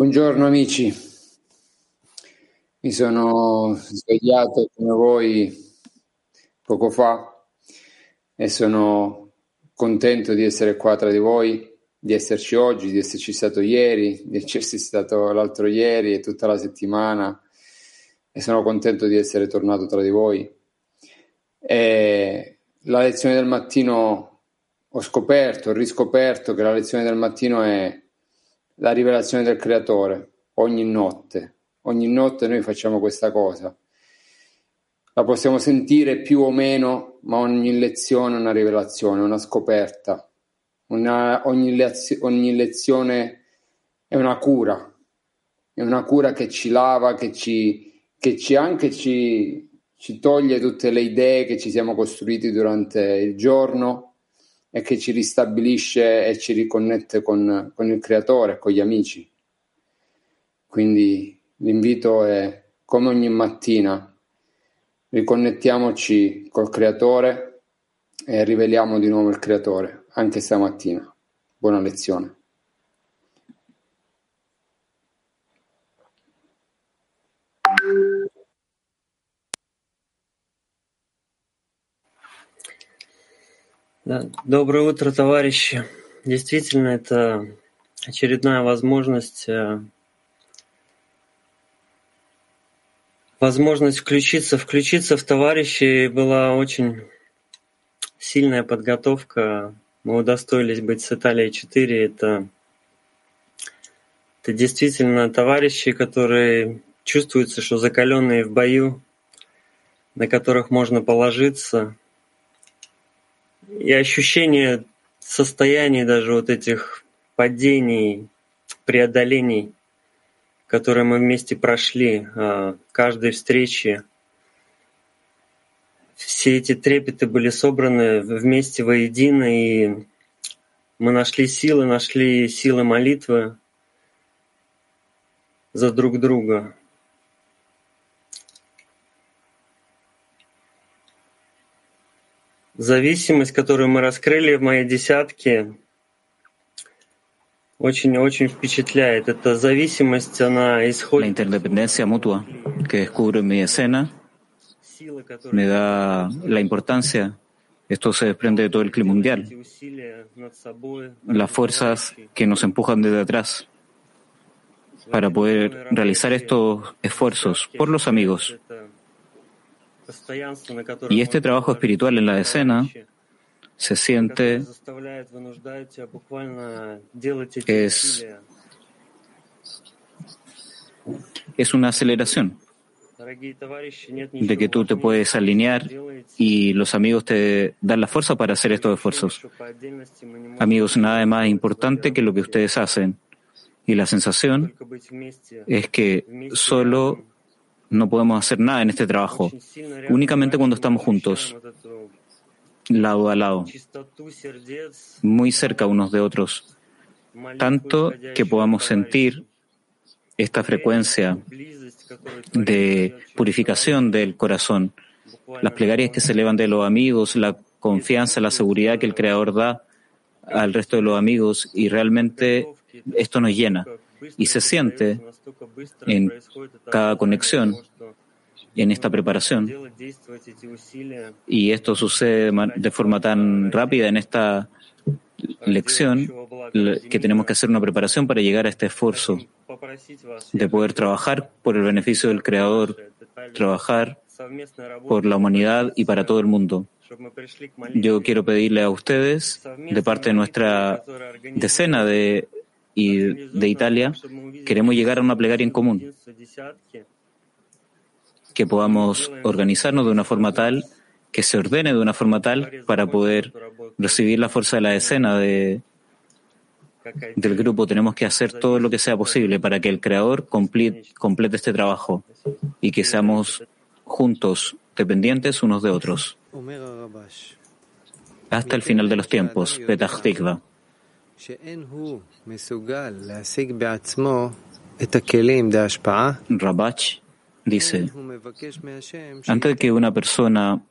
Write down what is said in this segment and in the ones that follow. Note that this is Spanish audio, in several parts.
Buongiorno amici, mi sono svegliato come voi poco fa e sono contento di essere qua tra di voi, di esserci oggi, di esserci stato ieri, di esserci stato l'altro ieri e tutta la settimana e sono contento di essere tornato tra di voi. E la lezione del mattino ho scoperto, ho riscoperto che la lezione del mattino è la rivelazione del creatore ogni notte. Ogni notte noi facciamo questa cosa. La possiamo sentire più o meno, ma ogni lezione è una rivelazione, una scoperta. Una, ogni, lezio, ogni lezione è una cura, è una cura che ci lava, che ci, che ci anche ci, ci toglie tutte le idee che ci siamo costruiti durante il giorno e che ci ristabilisce e ci riconnette con, con il creatore, con gli amici. Quindi l'invito è, come ogni mattina, riconnettiamoci col creatore e riveliamo di nuovo il creatore, anche stamattina. Buona lezione. Да. Доброе утро, товарищи. Действительно, это очередная возможность э, возможность включиться, включиться в товарищей была очень сильная подготовка. Мы удостоились быть с Италией 4. Это, это действительно товарищи, которые чувствуются, что закаленные в бою, на которых можно положиться, и ощущение состояний даже вот этих падений, преодолений, которые мы вместе прошли, а, каждой встречи, все эти трепеты были собраны вместе воедино, и мы нашли силы, нашли силы молитвы за друг друга. зависимость, которую мы раскрыли в моей десятке, очень-очень впечатляет. Эта зависимость, она исходит... La interdependencia mutua que descubro en mi escena me da la importancia. Esto se desprende de todo el clima mundial. Las fuerzas que nos empujan desde atrás para poder realizar estos esfuerzos por los amigos, y este trabajo espiritual en la escena se siente es, es una aceleración de que tú te puedes alinear y los amigos te dan la fuerza para hacer estos esfuerzos. Amigos, nada más importante que lo que ustedes hacen. Y la sensación es que solo no podemos hacer nada en este trabajo, únicamente cuando estamos juntos, lado a lado, muy cerca unos de otros, tanto que podamos sentir esta frecuencia de purificación del corazón, las plegarias que se elevan de los amigos, la confianza, la seguridad que el Creador da al resto de los amigos y realmente esto nos llena. Y se siente en cada conexión, en esta preparación. Y esto sucede de forma tan rápida en esta lección que tenemos que hacer una preparación para llegar a este esfuerzo de poder trabajar por el beneficio del Creador, trabajar por la humanidad y para todo el mundo. Yo quiero pedirle a ustedes, de parte de nuestra decena de, de Italia, queremos llegar a una plegaria en común, que podamos organizarnos de una forma tal, que se ordene de una forma tal para poder recibir la fuerza de la decena de, del grupo. Tenemos que hacer todo lo que sea posible para que el Creador complete, complete este trabajo y que seamos juntos, dependientes unos de otros. Hasta el final de los tiempos, Petach Tikva. Rabach dice, antes de que una persona,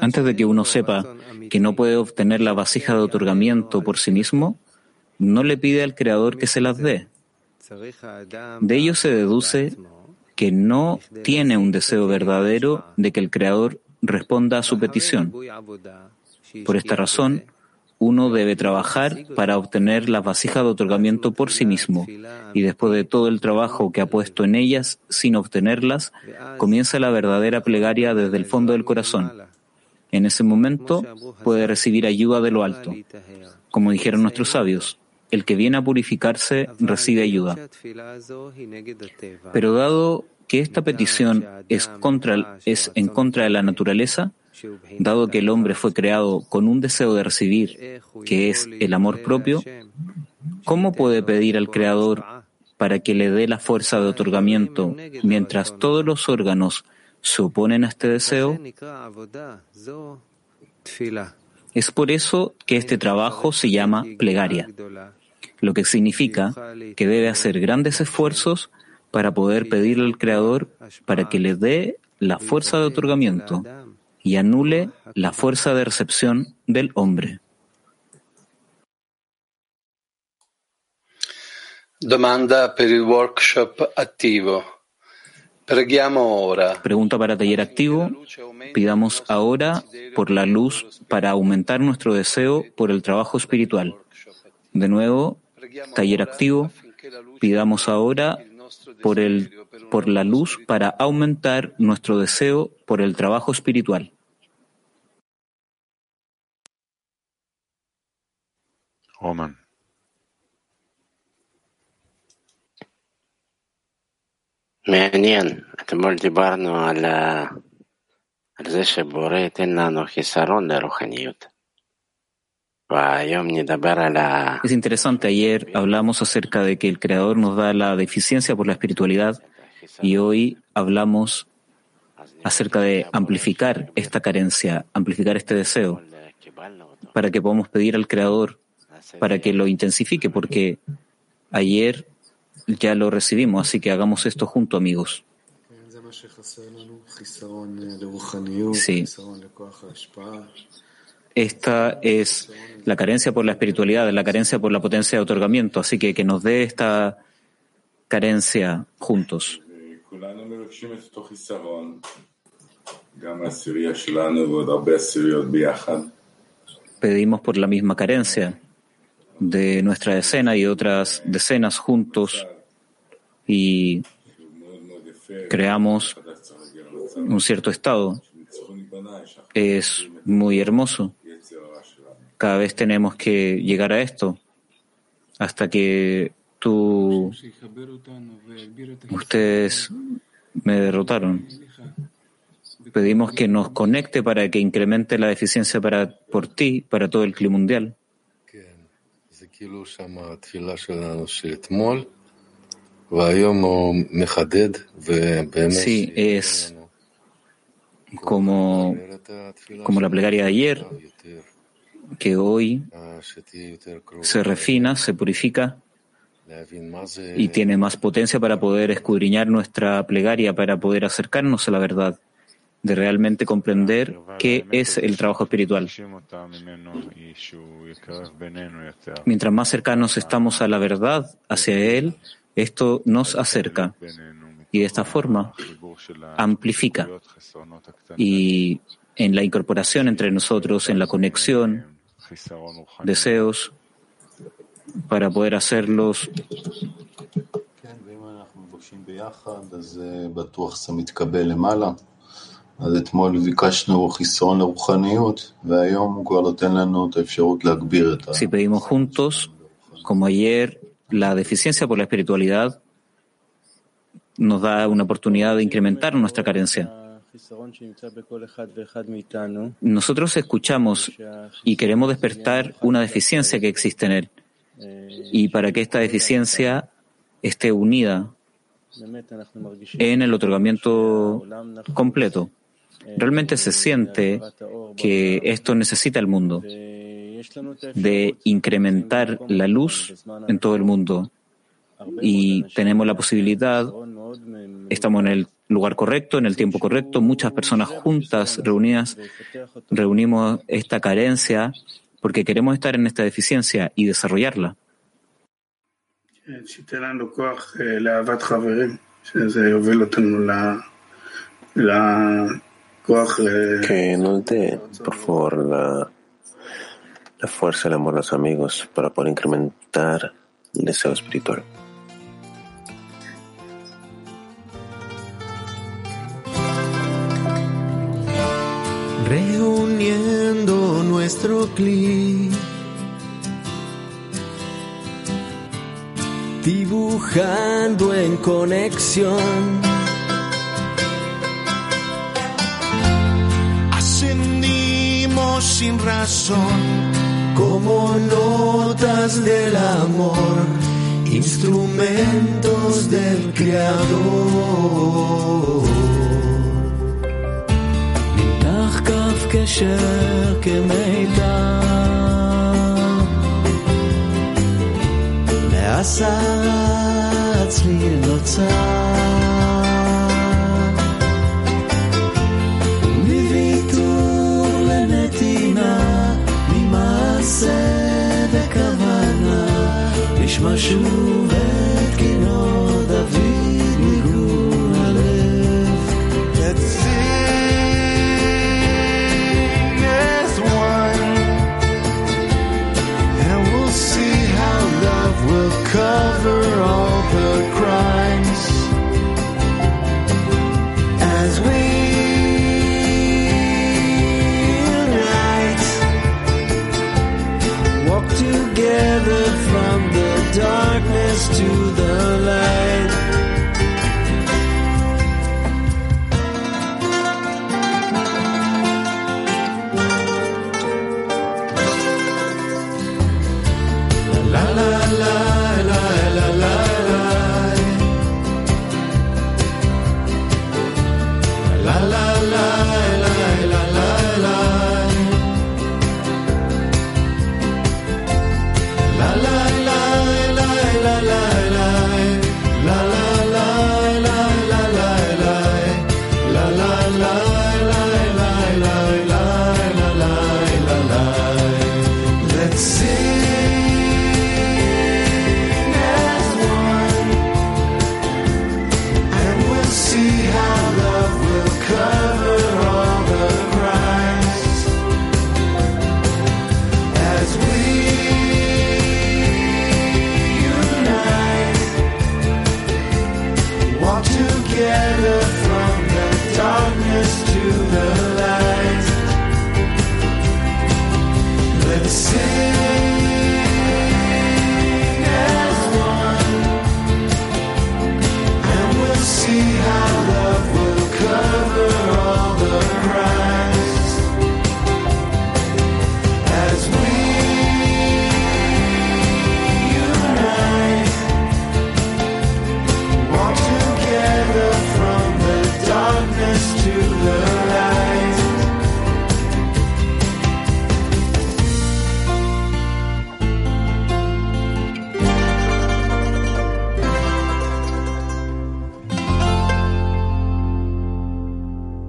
antes de que uno sepa que no puede obtener la vasija de otorgamiento por sí mismo, no le pide al Creador que se las dé. De ello se deduce que no tiene un deseo verdadero de que el Creador responda a su petición. Por esta razón, uno debe trabajar para obtener la vasija de otorgamiento por sí mismo, y después de todo el trabajo que ha puesto en ellas sin obtenerlas, comienza la verdadera plegaria desde el fondo del corazón. En ese momento puede recibir ayuda de lo alto. Como dijeron nuestros sabios, el que viene a purificarse recibe ayuda. Pero dado que esta petición es, es en contra de la naturaleza, dado que el hombre fue creado con un deseo de recibir, que es el amor propio, ¿cómo puede pedir al Creador para que le dé la fuerza de otorgamiento mientras todos los órganos se oponen a este deseo? Es por eso que este trabajo se llama plegaria, lo que significa que debe hacer grandes esfuerzos para poder pedirle al Creador para que le dé la fuerza de otorgamiento y anule la fuerza de recepción del hombre. Domanda per il workshop attivo. Preghiamo ora. Pregunta para taller activo. Pidamos ahora por la luz para aumentar nuestro deseo por el trabajo espiritual. De nuevo, taller activo. Pidamos ahora por, el, por la luz para aumentar nuestro deseo por el trabajo espiritual. Es interesante, ayer hablamos acerca de que el Creador nos da la deficiencia por la espiritualidad y hoy hablamos acerca de amplificar esta carencia, amplificar este deseo, para que podamos pedir al Creador para que lo intensifique, porque ayer ya lo recibimos, así que hagamos esto junto, amigos. Sí. Esta es la carencia por la espiritualidad, la carencia por la potencia de otorgamiento, así que que nos dé esta carencia juntos. Pedimos por la misma carencia de nuestra decena y otras decenas juntos y creamos un cierto estado. Es muy hermoso. Cada vez tenemos que llegar a esto hasta que tú, ustedes me derrotaron. Pedimos que nos conecte para que incremente la deficiencia para, por ti, para todo el clima mundial. Sí, es como, como la plegaria de ayer, que hoy se refina, se purifica y tiene más potencia para poder escudriñar nuestra plegaria, para poder acercarnos a la verdad de realmente comprender qué es el trabajo espiritual. Mientras más cercanos estamos a la verdad, hacia Él, esto nos acerca y de esta forma amplifica. Y en la incorporación entre nosotros, en la conexión, deseos, para poder hacerlos si pedimos juntos, como ayer, la deficiencia por la espiritualidad nos da una oportunidad de incrementar nuestra carencia. Nosotros escuchamos y queremos despertar una deficiencia que existe en él. Y para que esta deficiencia esté unida en el otorgamiento completo. Realmente se siente que esto necesita el mundo, de incrementar la luz en todo el mundo. Y tenemos la posibilidad, estamos en el lugar correcto, en el tiempo correcto, muchas personas juntas, reunidas, reunimos esta carencia porque queremos estar en esta deficiencia y desarrollarla. Que nos dé, por favor, la, la fuerza, el amor a los amigos para poder incrementar el deseo espiritual. Reuniendo nuestro clic, dibujando en conexión sin razón, como notas del amor, instrumentos del Creador. נמתח כף קשר כמיתר, נעשה צליל נוצר. משהו ו... to the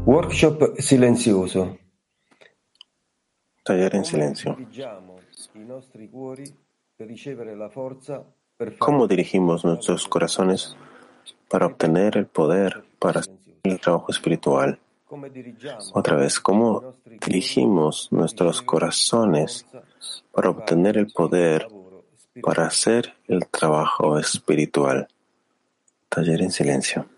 Workshop silenzioso. Taller en silencio. ¿Cómo dirigimos nuestros corazones para obtener el poder para hacer el trabajo espiritual? Otra vez, ¿cómo dirigimos nuestros corazones para obtener el poder para hacer el trabajo espiritual? Taller en silencio.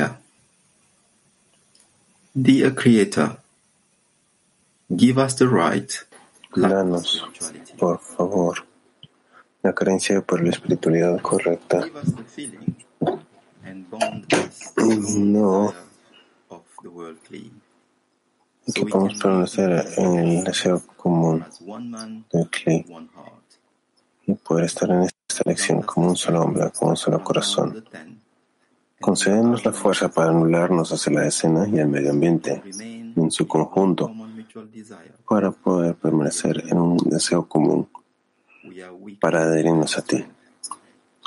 Prayer Dear Creator, give us the right Danos, por favor, la creencia por la espiritualidad correcta. No. Y que podamos permanecer en el deseo común del Kli y poder estar en esta lección como un solo hombre, como un solo corazón. Concédenos la fuerza para anularnos hacia la escena y el medio ambiente en su conjunto para poder permanecer en un deseo común para adherirnos a ti.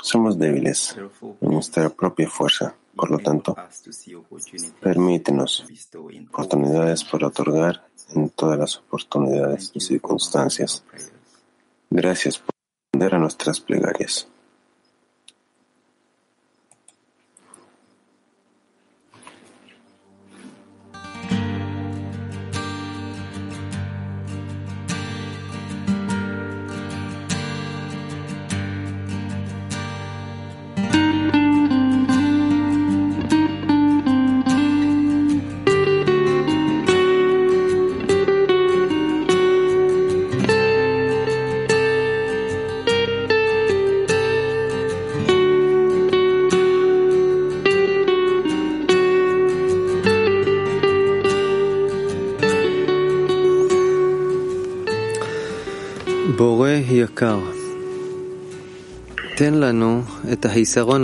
Somos débiles en nuestra propia fuerza, por lo tanto, permítenos oportunidades para otorgar en todas las oportunidades y circunstancias. Gracias por responder a nuestras plegarias.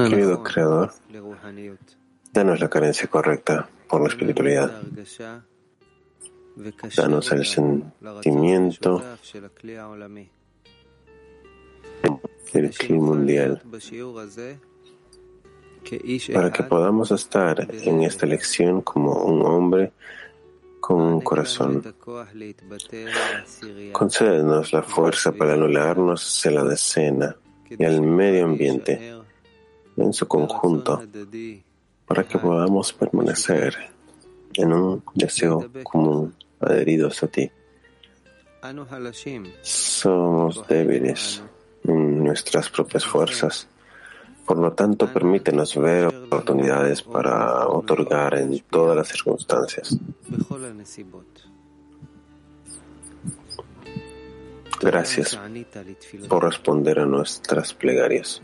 Querido Creador, danos la carencia correcta por la espiritualidad. Danos el sentimiento del clima mundial para que podamos estar en esta lección como un hombre con un corazón. Concédenos la fuerza para anularnos hacia la decena y al medio ambiente en su conjunto para que podamos permanecer en un deseo común adheridos a ti. Somos débiles en nuestras propias fuerzas. Por lo tanto, permítenos ver oportunidades para otorgar en todas las circunstancias. Gracias por responder a nuestras plegarias.